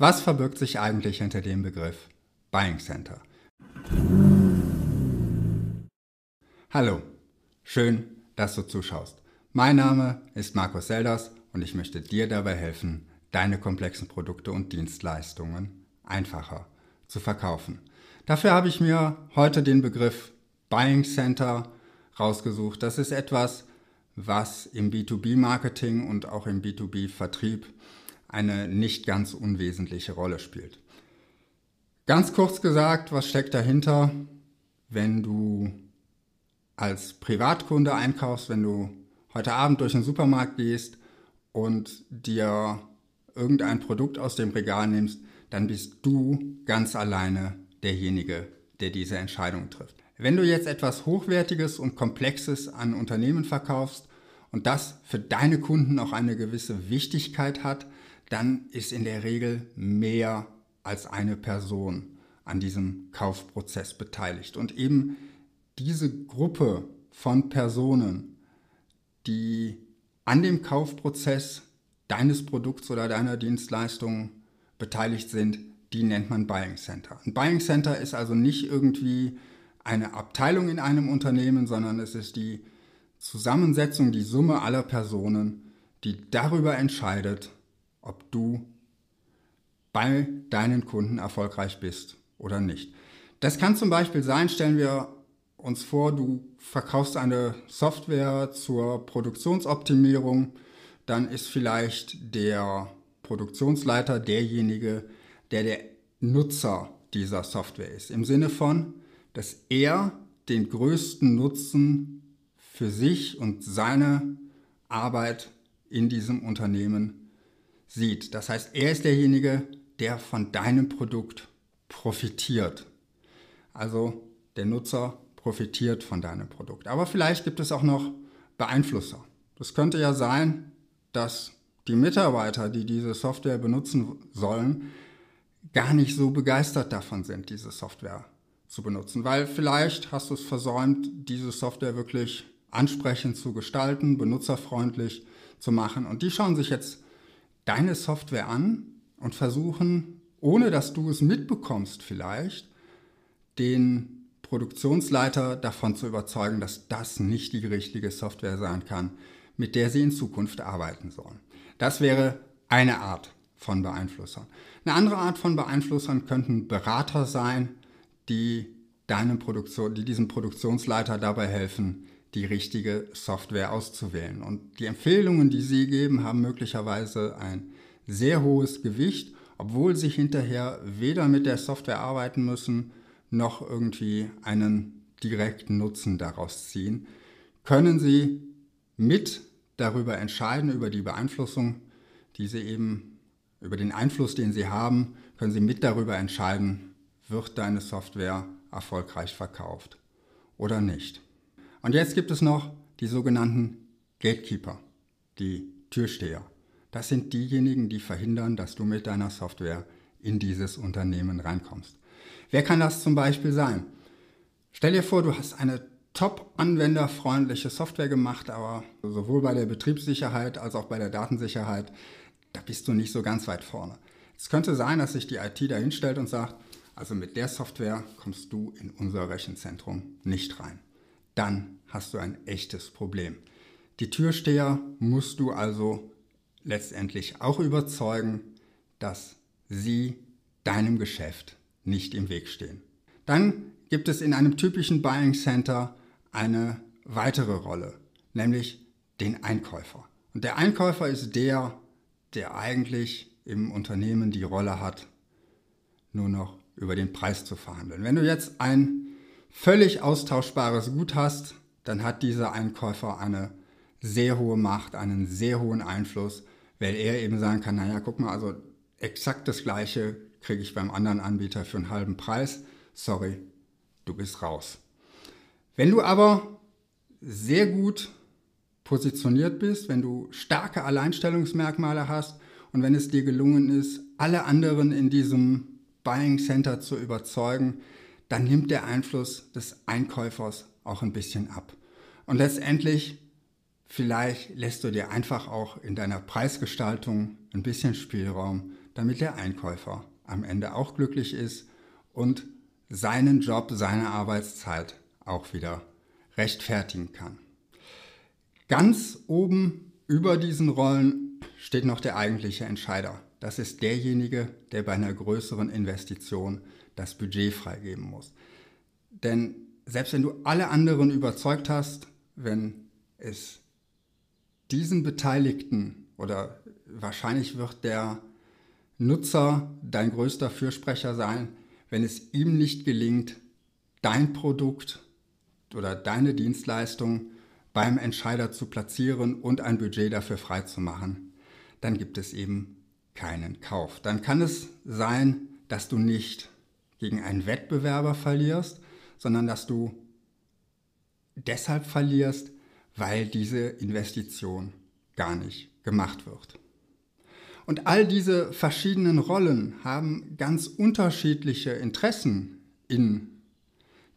Was verbirgt sich eigentlich hinter dem Begriff Buying Center? Hallo, schön, dass du zuschaust. Mein Name ist Markus Selders und ich möchte dir dabei helfen, deine komplexen Produkte und Dienstleistungen einfacher zu verkaufen. Dafür habe ich mir heute den Begriff Buying Center rausgesucht. Das ist etwas, was im B2B-Marketing und auch im B2B-Vertrieb eine nicht ganz unwesentliche Rolle spielt. Ganz kurz gesagt, was steckt dahinter, wenn du als Privatkunde einkaufst, wenn du heute Abend durch den Supermarkt gehst und dir irgendein Produkt aus dem Regal nimmst, dann bist du ganz alleine derjenige, der diese Entscheidung trifft. Wenn du jetzt etwas Hochwertiges und Komplexes an Unternehmen verkaufst und das für deine Kunden auch eine gewisse Wichtigkeit hat, dann ist in der Regel mehr als eine Person an diesem Kaufprozess beteiligt. Und eben diese Gruppe von Personen, die an dem Kaufprozess deines Produkts oder deiner Dienstleistung beteiligt sind, die nennt man Buying Center. Ein Buying Center ist also nicht irgendwie eine Abteilung in einem Unternehmen, sondern es ist die Zusammensetzung, die Summe aller Personen, die darüber entscheidet, ob du bei deinen Kunden erfolgreich bist oder nicht. Das kann zum Beispiel sein, stellen wir uns vor, du verkaufst eine Software zur Produktionsoptimierung, dann ist vielleicht der Produktionsleiter derjenige, der der Nutzer dieser Software ist. Im Sinne von, dass er den größten Nutzen für sich und seine Arbeit in diesem Unternehmen sieht. Das heißt, er ist derjenige, der von deinem Produkt profitiert. Also der Nutzer profitiert von deinem Produkt. Aber vielleicht gibt es auch noch Beeinflusser. Das könnte ja sein, dass die Mitarbeiter, die diese Software benutzen sollen, gar nicht so begeistert davon sind, diese Software zu benutzen, weil vielleicht hast du es versäumt, diese Software wirklich ansprechend zu gestalten, benutzerfreundlich zu machen. Und die schauen sich jetzt deine Software an und versuchen, ohne dass du es mitbekommst vielleicht, den Produktionsleiter davon zu überzeugen, dass das nicht die richtige Software sein kann, mit der sie in Zukunft arbeiten sollen. Das wäre eine Art von Beeinflussern. Eine andere Art von Beeinflussern könnten Berater sein, die, deinem Produktion, die diesem Produktionsleiter dabei helfen, die richtige Software auszuwählen. Und die Empfehlungen, die sie geben, haben möglicherweise ein sehr hohes Gewicht, obwohl sie hinterher weder mit der Software arbeiten müssen, noch irgendwie einen direkten Nutzen daraus ziehen, können sie mit darüber entscheiden, über die Beeinflussung, die sie eben, über den Einfluss, den sie haben, können sie mit darüber entscheiden, wird deine Software erfolgreich verkauft oder nicht. Und jetzt gibt es noch die sogenannten Gatekeeper, die Türsteher. Das sind diejenigen, die verhindern, dass du mit deiner Software in dieses Unternehmen reinkommst. Wer kann das zum Beispiel sein? Stell dir vor, du hast eine top anwenderfreundliche Software gemacht, aber sowohl bei der Betriebssicherheit als auch bei der Datensicherheit, da bist du nicht so ganz weit vorne. Es könnte sein, dass sich die IT dahinstellt und sagt, also mit der Software kommst du in unser Rechenzentrum nicht rein. Dann hast du ein echtes Problem. Die Türsteher musst du also letztendlich auch überzeugen, dass sie deinem Geschäft nicht im Weg stehen. Dann gibt es in einem typischen Buying Center eine weitere Rolle, nämlich den Einkäufer. Und der Einkäufer ist der, der eigentlich im Unternehmen die Rolle hat, nur noch über den Preis zu verhandeln. Wenn du jetzt ein völlig austauschbares Gut hast, dann hat dieser Einkäufer eine sehr hohe Macht, einen sehr hohen Einfluss, weil er eben sagen kann, naja, guck mal, also exakt das gleiche kriege ich beim anderen Anbieter für einen halben Preis. Sorry, du bist raus. Wenn du aber sehr gut positioniert bist, wenn du starke Alleinstellungsmerkmale hast und wenn es dir gelungen ist, alle anderen in diesem Buying Center zu überzeugen, dann nimmt der Einfluss des Einkäufers auch ein bisschen ab. Und letztendlich, vielleicht lässt du dir einfach auch in deiner Preisgestaltung ein bisschen Spielraum, damit der Einkäufer am Ende auch glücklich ist und seinen Job, seine Arbeitszeit auch wieder rechtfertigen kann. Ganz oben über diesen Rollen steht noch der eigentliche Entscheider. Das ist derjenige, der bei einer größeren Investition das Budget freigeben muss. Denn selbst wenn du alle anderen überzeugt hast, wenn es diesen Beteiligten oder wahrscheinlich wird der Nutzer dein größter Fürsprecher sein, wenn es ihm nicht gelingt, dein Produkt oder deine Dienstleistung beim Entscheider zu platzieren und ein Budget dafür freizumachen, dann gibt es eben keinen Kauf. Dann kann es sein, dass du nicht gegen einen Wettbewerber verlierst, sondern dass du deshalb verlierst, weil diese Investition gar nicht gemacht wird. Und all diese verschiedenen Rollen haben ganz unterschiedliche Interessen in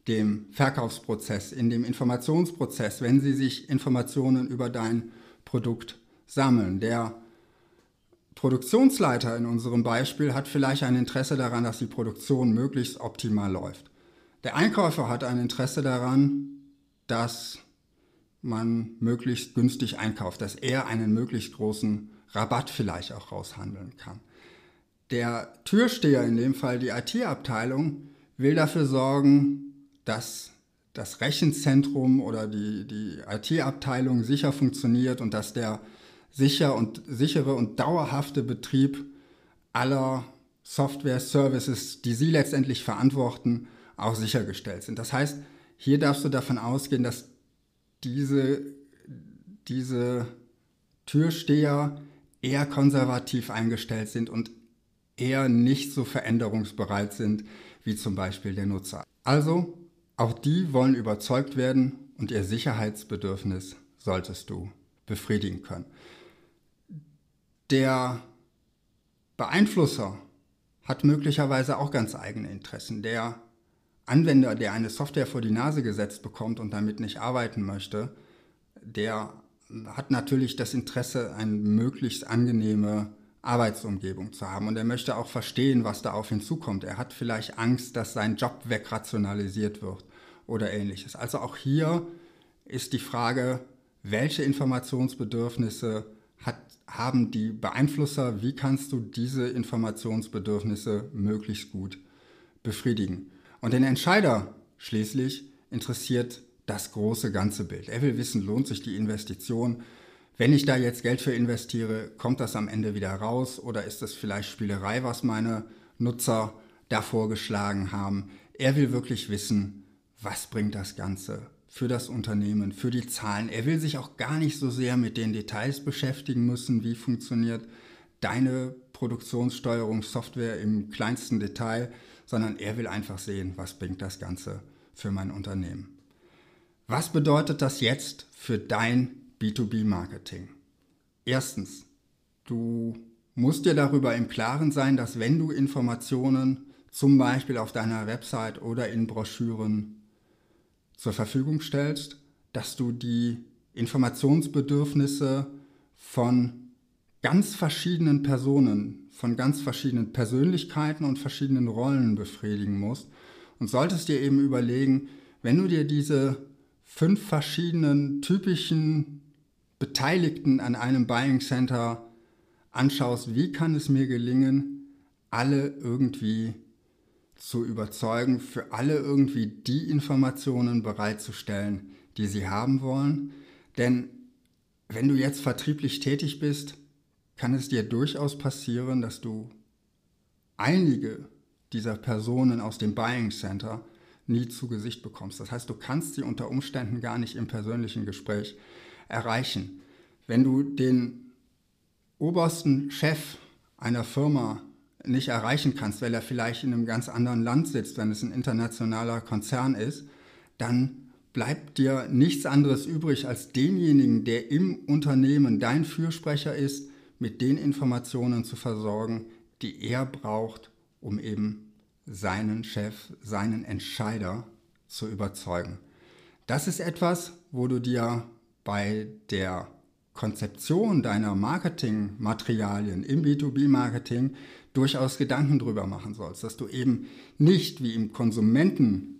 dem Verkaufsprozess, in dem Informationsprozess, wenn sie sich Informationen über dein Produkt sammeln. Der Produktionsleiter in unserem Beispiel hat vielleicht ein Interesse daran, dass die Produktion möglichst optimal läuft. Der Einkäufer hat ein Interesse daran, dass man möglichst günstig einkauft, dass er einen möglichst großen Rabatt vielleicht auch raushandeln kann. Der Türsteher, in dem Fall die IT-Abteilung, will dafür sorgen, dass das Rechenzentrum oder die, die IT-Abteilung sicher funktioniert und dass der sicher und, sichere und dauerhafte Betrieb aller Software-Services, die Sie letztendlich verantworten, auch sichergestellt sind. Das heißt, hier darfst du davon ausgehen, dass diese, diese Türsteher eher konservativ eingestellt sind und eher nicht so veränderungsbereit sind wie zum Beispiel der Nutzer. Also, auch die wollen überzeugt werden und ihr Sicherheitsbedürfnis solltest du befriedigen können. Der Beeinflusser hat möglicherweise auch ganz eigene Interessen. Der Anwender, der eine Software vor die Nase gesetzt bekommt und damit nicht arbeiten möchte, der hat natürlich das Interesse, eine möglichst angenehme Arbeitsumgebung zu haben. Und er möchte auch verstehen, was da auf ihn zukommt. Er hat vielleicht Angst, dass sein Job wegrationalisiert wird oder ähnliches. Also auch hier ist die Frage, welche Informationsbedürfnisse hat, haben die Beeinflusser, wie kannst du diese Informationsbedürfnisse möglichst gut befriedigen. Und den Entscheider schließlich interessiert das große ganze Bild. Er will wissen, lohnt sich die Investition? Wenn ich da jetzt Geld für investiere, kommt das am Ende wieder raus oder ist das vielleicht Spielerei, was meine Nutzer da vorgeschlagen haben? Er will wirklich wissen, was bringt das Ganze für das Unternehmen, für die Zahlen. Er will sich auch gar nicht so sehr mit den Details beschäftigen müssen, wie funktioniert deine Produktionssteuerungssoftware im kleinsten Detail, sondern er will einfach sehen, was bringt das Ganze für mein Unternehmen. Was bedeutet das jetzt für dein B2B-Marketing? Erstens, du musst dir darüber im Klaren sein, dass wenn du Informationen zum Beispiel auf deiner Website oder in Broschüren zur Verfügung stellst, dass du die Informationsbedürfnisse von ganz verschiedenen Personen, von ganz verschiedenen Persönlichkeiten und verschiedenen Rollen befriedigen musst. Und solltest dir eben überlegen, wenn du dir diese fünf verschiedenen typischen Beteiligten an einem Buying Center anschaust, wie kann es mir gelingen, alle irgendwie zu überzeugen, für alle irgendwie die Informationen bereitzustellen, die sie haben wollen. Denn wenn du jetzt vertrieblich tätig bist, kann es dir durchaus passieren, dass du einige dieser Personen aus dem Buying Center nie zu Gesicht bekommst. Das heißt, du kannst sie unter Umständen gar nicht im persönlichen Gespräch erreichen. Wenn du den obersten Chef einer Firma nicht erreichen kannst, weil er vielleicht in einem ganz anderen Land sitzt, wenn es ein internationaler Konzern ist, dann bleibt dir nichts anderes übrig, als denjenigen, der im Unternehmen dein Fürsprecher ist, mit den Informationen zu versorgen, die er braucht, um eben seinen Chef, seinen Entscheider zu überzeugen. Das ist etwas, wo du dir bei der Konzeption deiner Marketingmaterialien im B2B-Marketing durchaus Gedanken drüber machen sollst, dass du eben nicht wie im Konsumenten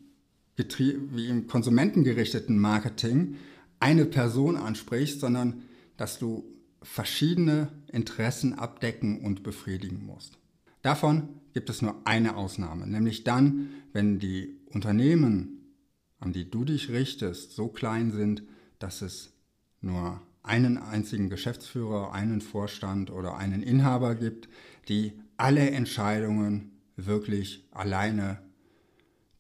wie im konsumentengerichteten Marketing eine Person ansprichst, sondern dass du verschiedene Interessen abdecken und befriedigen musst. Davon gibt es nur eine Ausnahme, nämlich dann, wenn die Unternehmen, an die du dich richtest, so klein sind, dass es nur einen einzigen Geschäftsführer, einen Vorstand oder einen Inhaber gibt, die alle Entscheidungen wirklich alleine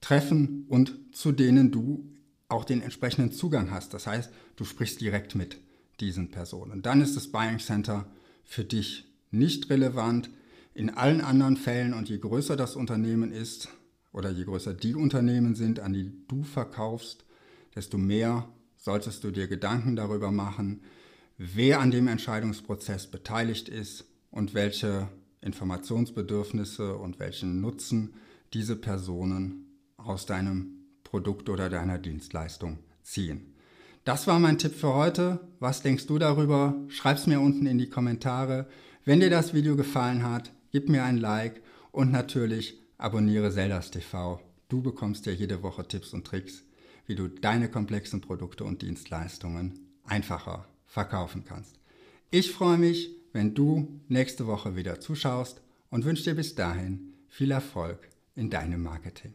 treffen und zu denen du auch den entsprechenden Zugang hast. Das heißt, du sprichst direkt mit diesen Personen. Dann ist das Buying Center für dich nicht relevant. In allen anderen Fällen und je größer das Unternehmen ist oder je größer die Unternehmen sind, an die du verkaufst, desto mehr solltest du dir Gedanken darüber machen, wer an dem Entscheidungsprozess beteiligt ist und welche Informationsbedürfnisse und welchen Nutzen diese Personen aus deinem Produkt oder deiner Dienstleistung ziehen. Das war mein Tipp für heute. Was denkst du darüber? Schreib's mir unten in die Kommentare. Wenn dir das Video gefallen hat, gib mir ein Like und natürlich abonniere Zeldas TV. Du bekommst ja jede Woche Tipps und Tricks, wie du deine komplexen Produkte und Dienstleistungen einfacher verkaufen kannst. Ich freue mich, wenn du nächste Woche wieder zuschaust und wünsche dir bis dahin viel Erfolg in deinem Marketing.